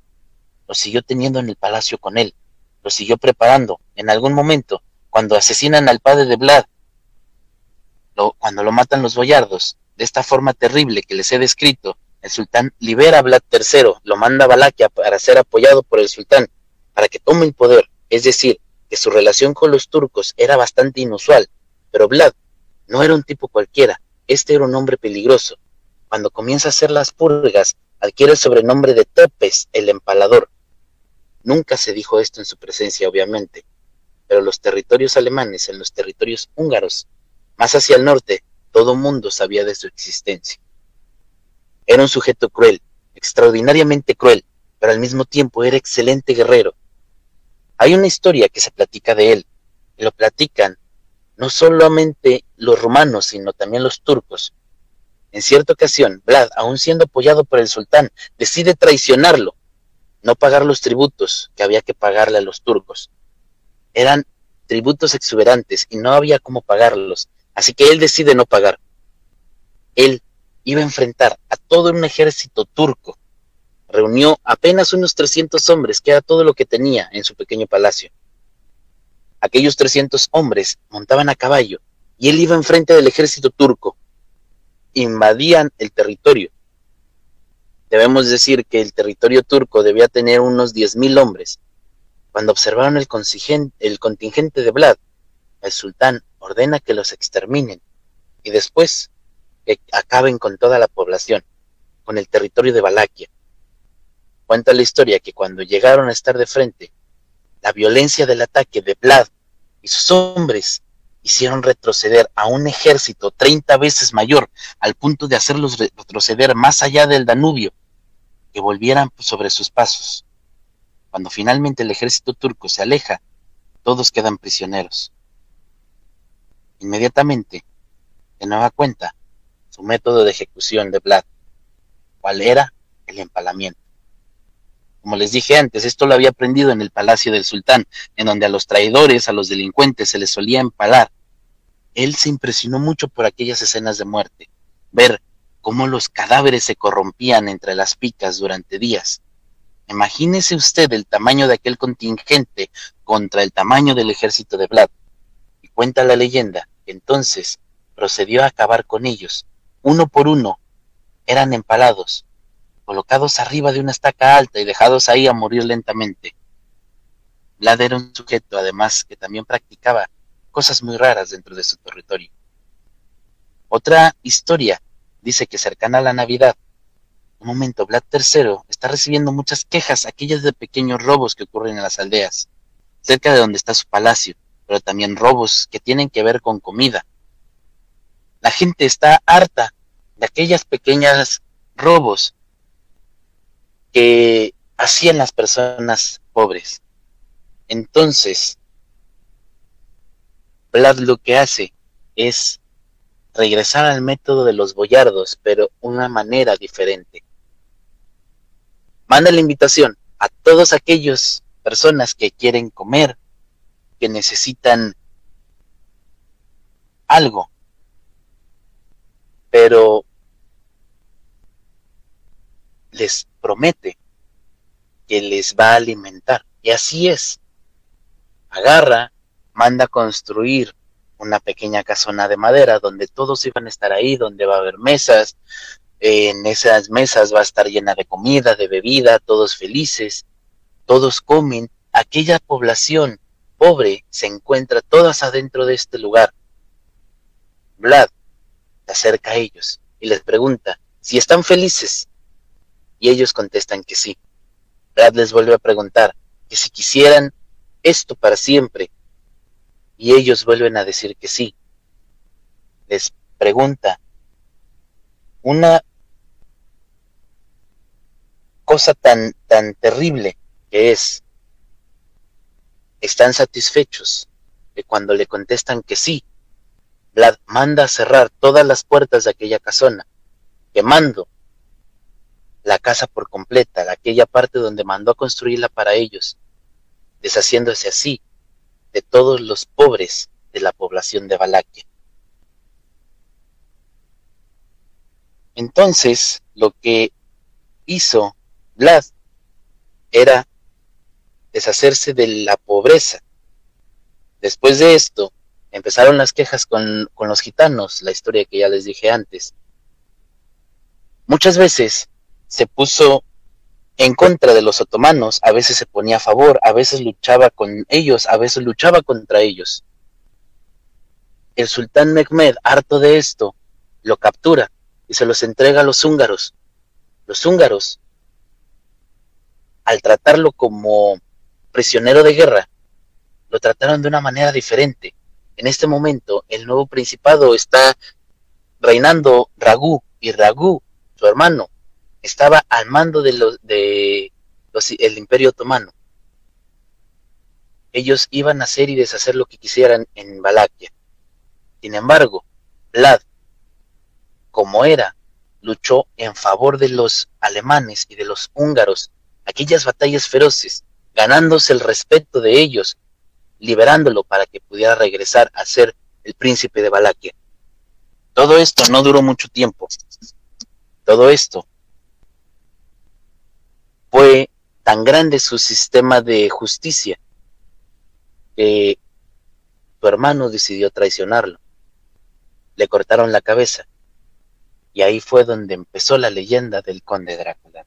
los siguió teniendo en el palacio con él, lo siguió preparando. En algún momento, cuando asesinan al padre de Vlad, cuando lo matan los boyardos, de esta forma terrible que les he descrito, el sultán libera a Vlad III, lo manda a Valaquia para ser apoyado por el sultán, para que tome el poder. Es decir, que su relación con los turcos era bastante inusual, pero Vlad no era un tipo cualquiera, este era un hombre peligroso. Cuando comienza a hacer las purgas, adquiere el sobrenombre de Topes, el empalador. Nunca se dijo esto en su presencia, obviamente, pero los territorios alemanes, en los territorios húngaros, más hacia el norte, todo mundo sabía de su existencia. Era un sujeto cruel, extraordinariamente cruel, pero al mismo tiempo era excelente guerrero. Hay una historia que se platica de él, y lo platican no solamente los romanos, sino también los turcos. En cierta ocasión, Vlad, aun siendo apoyado por el sultán, decide traicionarlo, no pagar los tributos que había que pagarle a los turcos. Eran tributos exuberantes y no había cómo pagarlos, así que él decide no pagar. Él iba a enfrentar a todo un ejército turco. Reunió apenas unos 300 hombres, que era todo lo que tenía en su pequeño palacio. Aquellos 300 hombres montaban a caballo y él iba enfrente del ejército turco. Invadían el territorio. Debemos decir que el territorio turco debía tener unos 10.000 hombres. Cuando observaron el el contingente de Vlad, el sultán ordena que los exterminen y después que acaben con toda la población, con el territorio de Valaquia. Cuenta la historia que cuando llegaron a estar de frente, la violencia del ataque de Vlad y sus hombres hicieron retroceder a un ejército 30 veces mayor, al punto de hacerlos retroceder más allá del Danubio, que volvieran sobre sus pasos. Cuando finalmente el ejército turco se aleja, todos quedan prisioneros. Inmediatamente, de nueva cuenta, su método de ejecución de Vlad, cuál era el empalamiento. Como les dije antes, esto lo había aprendido en el palacio del sultán, en donde a los traidores, a los delincuentes se les solía empalar. Él se impresionó mucho por aquellas escenas de muerte, ver cómo los cadáveres se corrompían entre las picas durante días. Imagínese usted el tamaño de aquel contingente contra el tamaño del ejército de Vlad. Y cuenta la leyenda que entonces procedió a acabar con ellos. Uno por uno eran empalados, colocados arriba de una estaca alta y dejados ahí a morir lentamente. Vlad era un sujeto, además, que también practicaba cosas muy raras dentro de su territorio. Otra historia dice que cercana a la Navidad, un momento, Vlad III está recibiendo muchas quejas, aquellas de pequeños robos que ocurren en las aldeas, cerca de donde está su palacio, pero también robos que tienen que ver con comida. La gente está harta de aquellas pequeñas robos que hacían las personas pobres. Entonces, Vlad lo que hace es regresar al método de los boyardos, pero una manera diferente. Manda la invitación a todas aquellas personas que quieren comer, que necesitan algo, pero les promete que les va a alimentar. Y así es. Agarra, manda construir una pequeña casona de madera donde todos iban a estar ahí, donde va a haber mesas. En esas mesas va a estar llena de comida, de bebida, todos felices, todos comen. Aquella población pobre se encuentra todas adentro de este lugar. Vlad se acerca a ellos y les pregunta si están felices y ellos contestan que sí. Brad les vuelve a preguntar que si quisieran esto para siempre y ellos vuelven a decir que sí. Les pregunta una cosa tan tan terrible que es están satisfechos de cuando le contestan que sí Vlad manda a cerrar todas las puertas de aquella casona, quemando la casa por completa, aquella parte donde mandó a construirla para ellos, deshaciéndose así de todos los pobres de la población de Valaquia. Entonces, lo que hizo Vlad era deshacerse de la pobreza. Después de esto, empezaron las quejas con, con los gitanos, la historia que ya les dije antes. Muchas veces se puso en contra de los otomanos, a veces se ponía a favor, a veces luchaba con ellos, a veces luchaba contra ellos. El sultán Mehmed, harto de esto, lo captura y se los entrega a los húngaros. Los húngaros, al tratarlo como prisionero de guerra, lo trataron de una manera diferente. En este momento, el nuevo principado está reinando Ragú, y Ragú, su hermano, estaba al mando de los de los, el Imperio Otomano. Ellos iban a hacer y deshacer lo que quisieran en Valaquia. Sin embargo, Vlad, como era, luchó en favor de los alemanes y de los húngaros, aquellas batallas feroces, ganándose el respeto de ellos, liberándolo para que pudiera regresar a ser el príncipe de Valaquia. Todo esto no duró mucho tiempo. Todo esto fue tan grande su sistema de justicia que su hermano decidió traicionarlo. Le cortaron la cabeza y ahí fue donde empezó la leyenda del conde Drácula.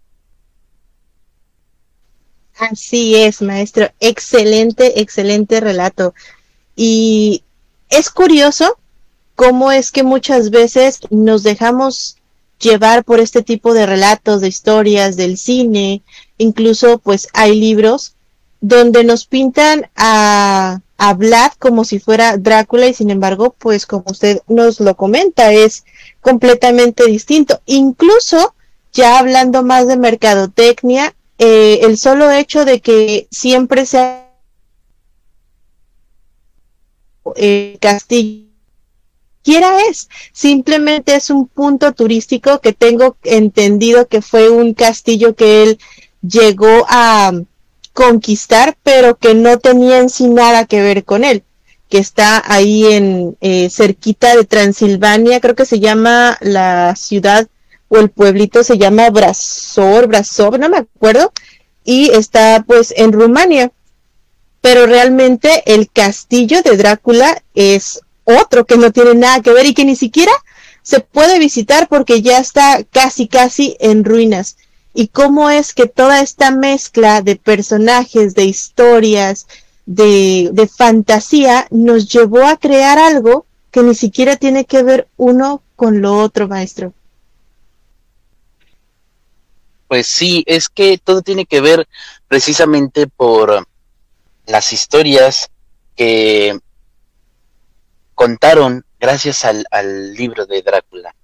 Así es, maestro. Excelente, excelente relato. Y es curioso cómo es que muchas veces nos dejamos llevar por este tipo de relatos, de historias del cine, incluso pues hay libros donde nos pintan a, a Vlad como si fuera Drácula y sin embargo pues como usted nos lo comenta es completamente distinto. Incluso ya hablando más de mercadotecnia, eh, el solo hecho de que siempre sea eh, castillo quiera es, simplemente es un punto turístico que tengo entendido que fue un castillo que él llegó a conquistar, pero que no tenía en sí nada que ver con él, que está ahí en eh, cerquita de Transilvania, creo que se llama la ciudad o el pueblito se llama Brasor, Brasov, no me acuerdo, y está pues en Rumania. Pero realmente el castillo de Drácula es otro que no tiene nada que ver y que ni siquiera se puede visitar porque ya está casi casi en ruinas. Y cómo es que toda esta mezcla de personajes, de historias, de, de fantasía nos llevó a crear algo que ni siquiera tiene que ver uno con lo otro, maestro. Pues sí, es que todo tiene que ver precisamente por las historias que contaron gracias al, libro de Drácula.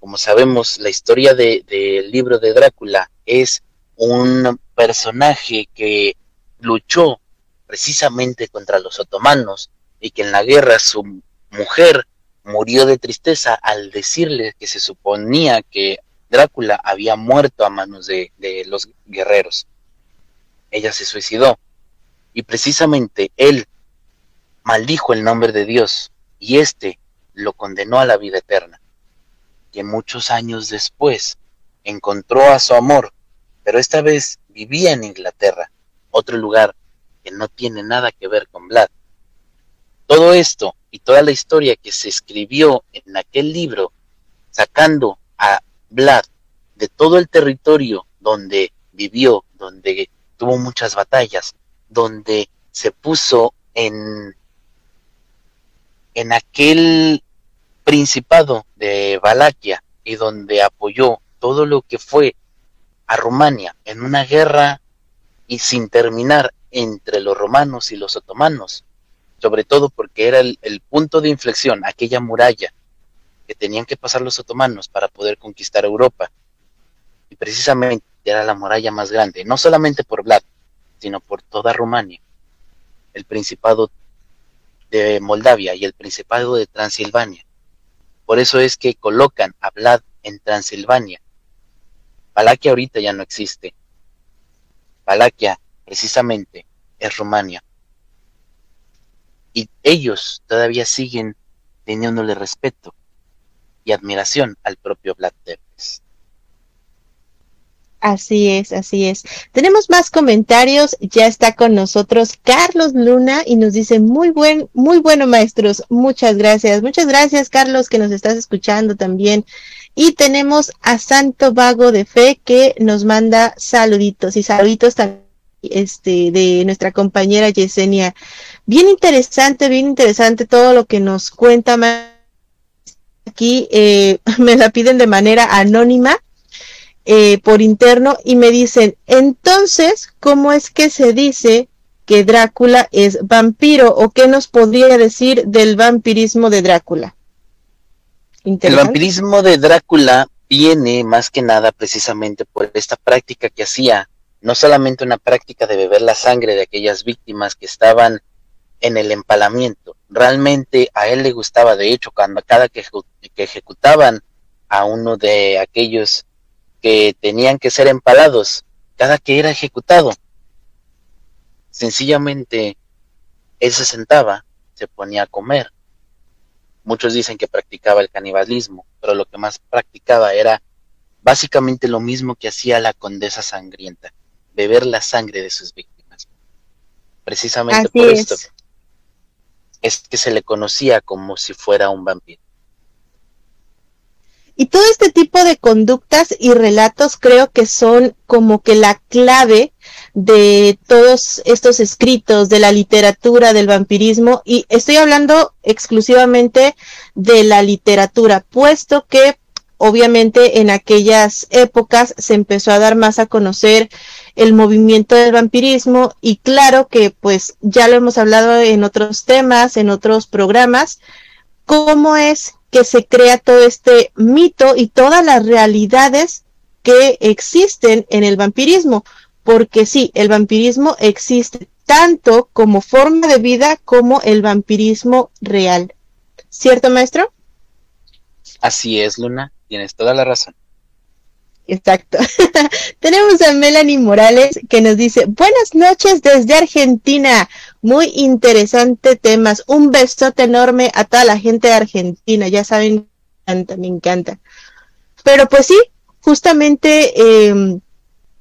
Como sabemos, la historia del libro de Drácula es un personaje que luchó precisamente contra los otomanos y que en la guerra su mujer murió de tristeza al decirle que se suponía que Drácula había muerto a manos de, de los guerreros. Ella se suicidó y precisamente él maldijo el nombre de Dios y éste lo condenó a la vida eterna, que muchos años después encontró a su amor, pero esta vez vivía en Inglaterra, otro lugar que no tiene nada que ver con Vlad. Todo esto y toda la historia que se escribió en aquel libro, sacando a Vlad de todo el territorio donde vivió, donde tuvo muchas batallas, donde se puso en en aquel principado de Valaquia y donde apoyó todo lo que fue a Rumania en una guerra y sin terminar entre los romanos y los otomanos, sobre todo porque era el, punto de inflexión, aquella muralla que tenían que pasar los otomanos para poder conquistar Europa. Y precisamente era la muralla más grande, no solamente por Vlad, sino por toda Rumania. El principado de Moldavia y el Principado de Transilvania. Por eso es que colocan a Vlad en Transilvania. Valaquia ahorita ya no existe. Valaquia, precisamente, es Rumania. Y ellos todavía siguen teniéndole respeto y admiración al propio Vlad Tepes. Así es, así es. Tenemos más comentarios. Ya está con nosotros Carlos Luna y nos dice muy buen, muy bueno maestros. Muchas gracias. Muchas gracias Carlos que nos estás escuchando también. Y tenemos a Santo Vago de Fe que nos manda saluditos y saluditos también este, de nuestra compañera Yesenia. Bien interesante, bien interesante todo lo que nos cuenta aquí. Eh, [laughs] me la piden de manera anónima eh, por interno y me dicen, entonces, ¿cómo es que se dice que Drácula es vampiro o qué nos podría decir del vampirismo de Drácula? El vampirismo de Drácula viene más que nada precisamente por esta práctica que hacía, no solamente una práctica de beber la sangre de aquellas víctimas que estaban en el empalamiento, realmente a él le gustaba, de hecho, cuando cada que, que ejecutaban a uno de aquellos que tenían que ser empalados cada que era ejecutado. Sencillamente, él se sentaba, se ponía a comer. Muchos dicen que practicaba el canibalismo, pero lo que más practicaba era básicamente lo mismo que hacía la condesa sangrienta, beber la sangre de sus víctimas. Precisamente por esto es que se le conocía como si fuera un vampiro. Y todo este tipo de conductas y relatos creo que son como que la clave de todos estos escritos de la literatura del vampirismo. Y estoy hablando exclusivamente de la literatura, puesto que obviamente en aquellas épocas se empezó a dar más a conocer el movimiento del vampirismo. Y claro que pues ya lo hemos hablado en otros temas, en otros programas, cómo es que se crea todo este mito y todas las realidades que existen en el vampirismo, porque sí, el vampirismo existe tanto como forma de vida como el vampirismo real. ¿Cierto, maestro? Así es, Luna, tienes toda la razón. Exacto. [laughs] Tenemos a Melanie Morales que nos dice, buenas noches desde Argentina. Muy interesante temas. Un besote enorme a toda la gente de Argentina. Ya saben, me encanta, me encanta. Pero pues sí, justamente em,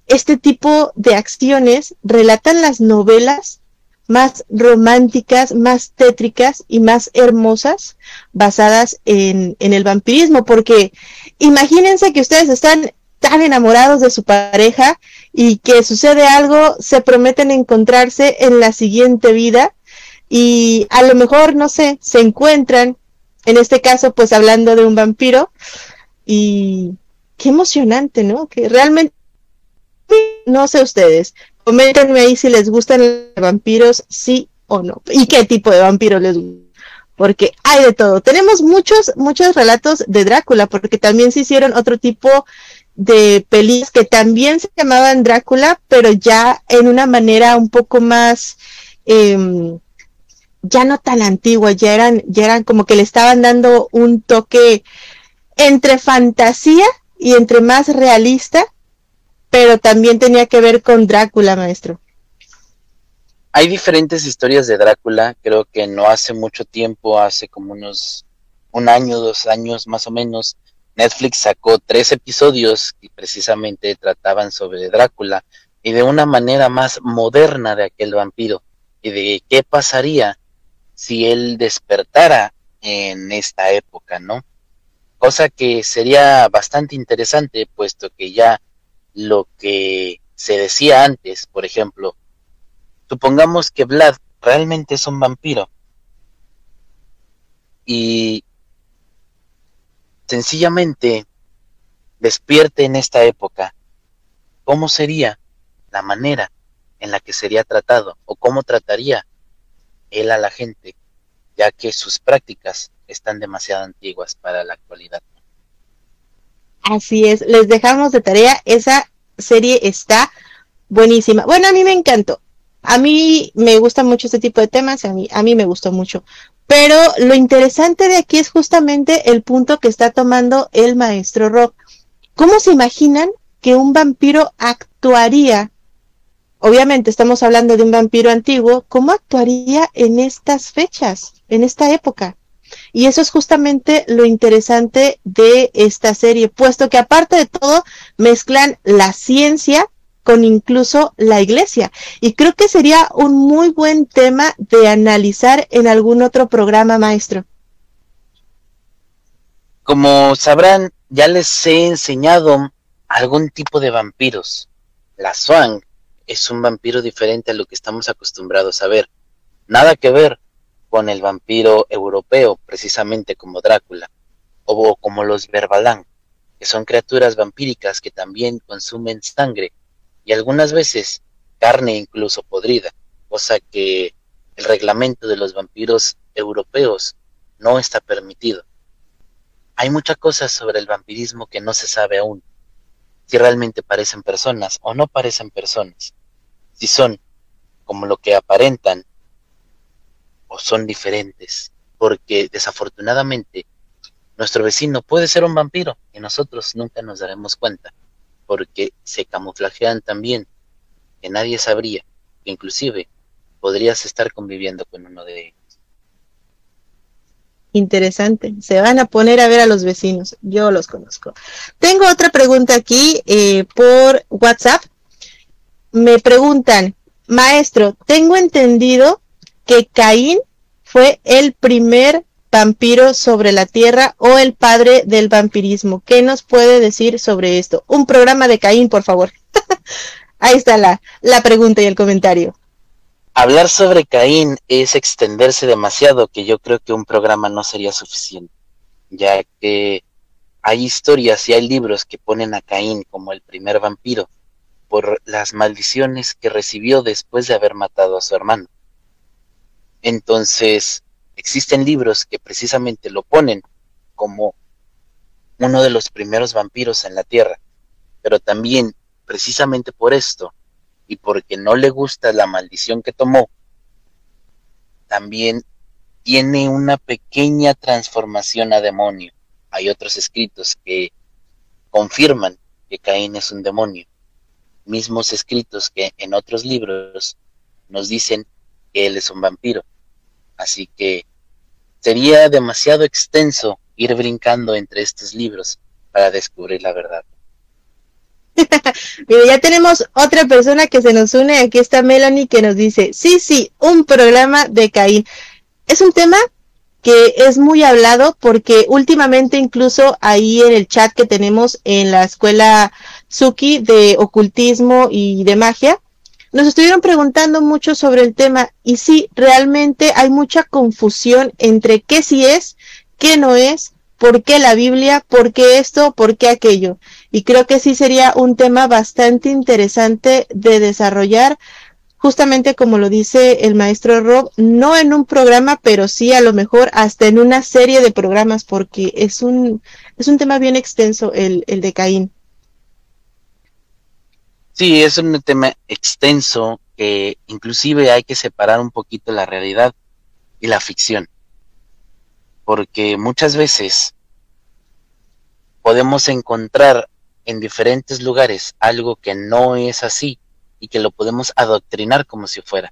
este tipo de acciones relatan las novelas más románticas, más tétricas y más hermosas basadas en, en el vampirismo, porque imagínense que ustedes están tan enamorados de su pareja y que sucede algo, se prometen encontrarse en la siguiente vida y a lo mejor, no sé, se encuentran, en este caso, pues hablando de un vampiro y qué emocionante, ¿no? Que realmente, no sé ustedes, coméntenme ahí si les gustan los vampiros, sí o no, y qué tipo de vampiro les gusta porque hay de todo. Tenemos muchos, muchos relatos de Drácula, porque también se hicieron otro tipo de películas que también se llamaban Drácula, pero ya en una manera un poco más, em, ya no tan antigua, ya eran, ya eran como que le estaban dando un toque entre fantasía y entre más realista, pero también tenía que ver con Drácula, maestro. Hay diferentes historias de Drácula, creo que no hace mucho tiempo, hace como unos un año, dos años más o menos, Netflix sacó tres episodios que precisamente trataban sobre Drácula y de una manera más moderna de aquel vampiro y de qué pasaría si él despertara en esta época, ¿no? Cosa que sería bastante interesante, puesto que ya lo que se decía antes, por ejemplo, supongamos que Vlad realmente es un vampiro y sencillamente despierte en esta época, ¿cómo sería la manera en la que sería tratado o cómo trataría él a la gente, ya que sus prácticas están demasiado antiguas para la actualidad? Así es, les dejamos de tarea, esa serie está buenísima. Bueno, a mí me encantó. A mí me gusta mucho este tipo de temas, a mí, a mí me gustó mucho. Pero lo interesante de aquí es justamente el punto que está tomando el maestro Rock. ¿Cómo se imaginan que un vampiro actuaría? Obviamente estamos hablando de un vampiro antiguo, ¿cómo actuaría en estas fechas, en esta época? Y eso es justamente lo interesante de esta serie, puesto que aparte de todo mezclan la ciencia con incluso la iglesia. Y creo que sería un muy buen tema de analizar en algún otro programa, maestro. Como sabrán, ya les he enseñado algún tipo de vampiros. La Swan es un vampiro diferente a lo que estamos acostumbrados a ver. Nada que ver con el vampiro europeo, precisamente como Drácula, o como los Verbalán, que son criaturas vampíricas que también consumen sangre y algunas veces carne incluso podrida, cosa que el reglamento de los vampiros europeos no está permitido. Hay muchas cosas sobre el vampirismo que no se sabe aún, si realmente parecen personas o no parecen personas, si son como lo que aparentan o son diferentes, porque desafortunadamente nuestro vecino puede ser un vampiro y nosotros nunca nos daremos cuenta porque se camuflajean también, que nadie sabría, que inclusive podrías estar conviviendo con uno de ellos. Interesante. Se van a poner a ver a los vecinos. Yo los conozco. Tengo otra pregunta aquí eh, por WhatsApp. Me preguntan, maestro, tengo entendido que Caín fue el primer vampiro sobre la Tierra o el padre del vampirismo. ¿Qué nos puede decir sobre esto? Un programa de Caín, por favor. [laughs] Ahí está la, la pregunta y el comentario. Hablar sobre Caín es extenderse demasiado, que yo creo que un programa no sería suficiente, ya que hay historias y hay libros que ponen a Caín como el primer vampiro por las maldiciones que recibió después de haber matado a su hermano. Entonces, existen libros que precisamente lo ponen como uno de los primeros vampiros en la Tierra, pero también precisamente por esto y porque no le gusta la maldición que tomó, también tiene una pequeña transformación a demonio. Hay otros escritos que confirman que Caín es un demonio, mismos escritos que en otros libros nos dicen que él es un vampiro. Así que sería demasiado extenso ir brincando entre estos libros para descubrir la verdad. [laughs] Mira, ya tenemos otra persona que se nos une. Aquí está Melanie que nos dice, sí, sí, un programa de Caín. Es un tema que es muy hablado porque últimamente incluso ahí en el chat que tenemos en la escuela Suki de ocultismo y de magia, nos estuvieron preguntando mucho sobre el tema y sí, realmente hay mucha confusión entre qué sí es, qué no es, por qué la Biblia, por qué esto, por qué aquello. Y creo que sí sería un tema bastante interesante de desarrollar, justamente como lo dice el maestro Rob, no en un programa, pero sí a lo mejor hasta en una serie de programas, porque es un, es un tema bien extenso el, el de Caín. Sí, es un tema extenso que inclusive hay que separar un poquito la realidad y la ficción. Porque muchas veces podemos encontrar en diferentes lugares algo que no es así y que lo podemos adoctrinar como si fuera.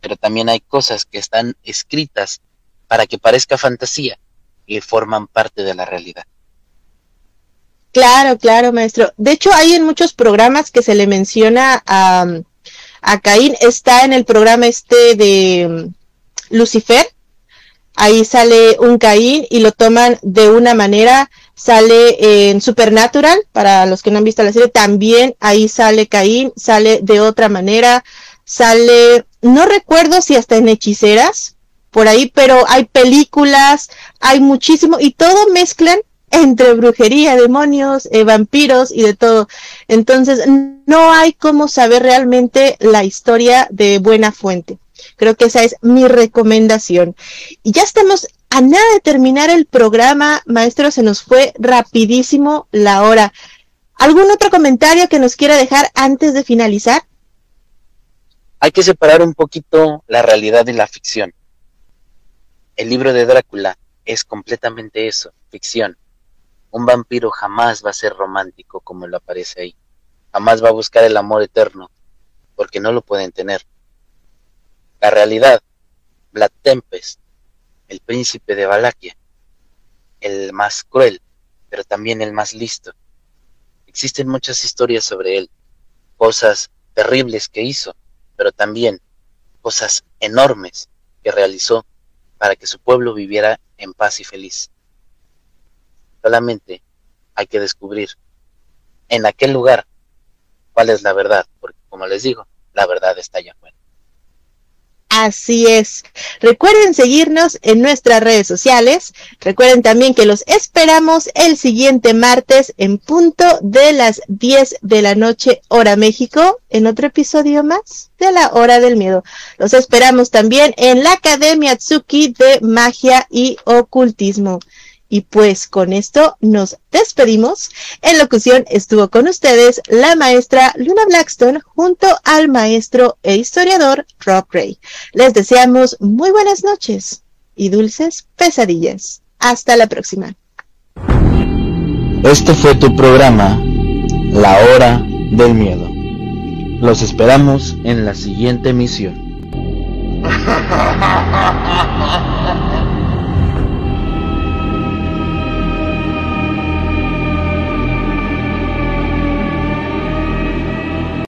Pero también hay cosas que están escritas para que parezca fantasía y forman parte de la realidad. Claro, claro, maestro. De hecho, hay en muchos programas que se le menciona a, a Caín. Está en el programa este de mm, Lucifer. Ahí sale un Caín y lo toman de una manera. Sale en Supernatural, para los que no han visto la serie, también ahí sale Caín, sale de otra manera, sale, no recuerdo si hasta en Hechiceras, por ahí, pero hay películas, hay muchísimo, y todo mezclan entre brujería, demonios, eh, vampiros y de todo. Entonces, no hay cómo saber realmente la historia de buena fuente. Creo que esa es mi recomendación. Y ya estamos a nada de terminar el programa, maestro, se nos fue rapidísimo la hora. ¿Algún otro comentario que nos quiera dejar antes de finalizar? hay que separar un poquito la realidad y la ficción. El libro de Drácula es completamente eso, ficción. Un vampiro jamás va a ser romántico como lo aparece ahí. Jamás va a buscar el amor eterno, porque no lo pueden tener. La realidad, Vlad Tempest, el príncipe de Valaquia, el más cruel, pero también el más listo. Existen muchas historias sobre él, cosas terribles que hizo, pero también cosas enormes que realizó para que su pueblo viviera en paz y feliz. Solamente hay que descubrir en aquel lugar cuál es la verdad, porque como les digo, la verdad está allá afuera. Así es. Recuerden seguirnos en nuestras redes sociales. Recuerden también que los esperamos el siguiente martes en punto de las 10 de la noche hora México en otro episodio más de la hora del miedo. Los esperamos también en la Academia Tsuki de Magia y Ocultismo. Y pues con esto nos despedimos. En locución estuvo con ustedes la maestra Luna Blackstone junto al maestro e historiador Rob Ray. Les deseamos muy buenas noches y dulces pesadillas. Hasta la próxima. Este fue tu programa, La Hora del Miedo. Los esperamos en la siguiente emisión. [laughs]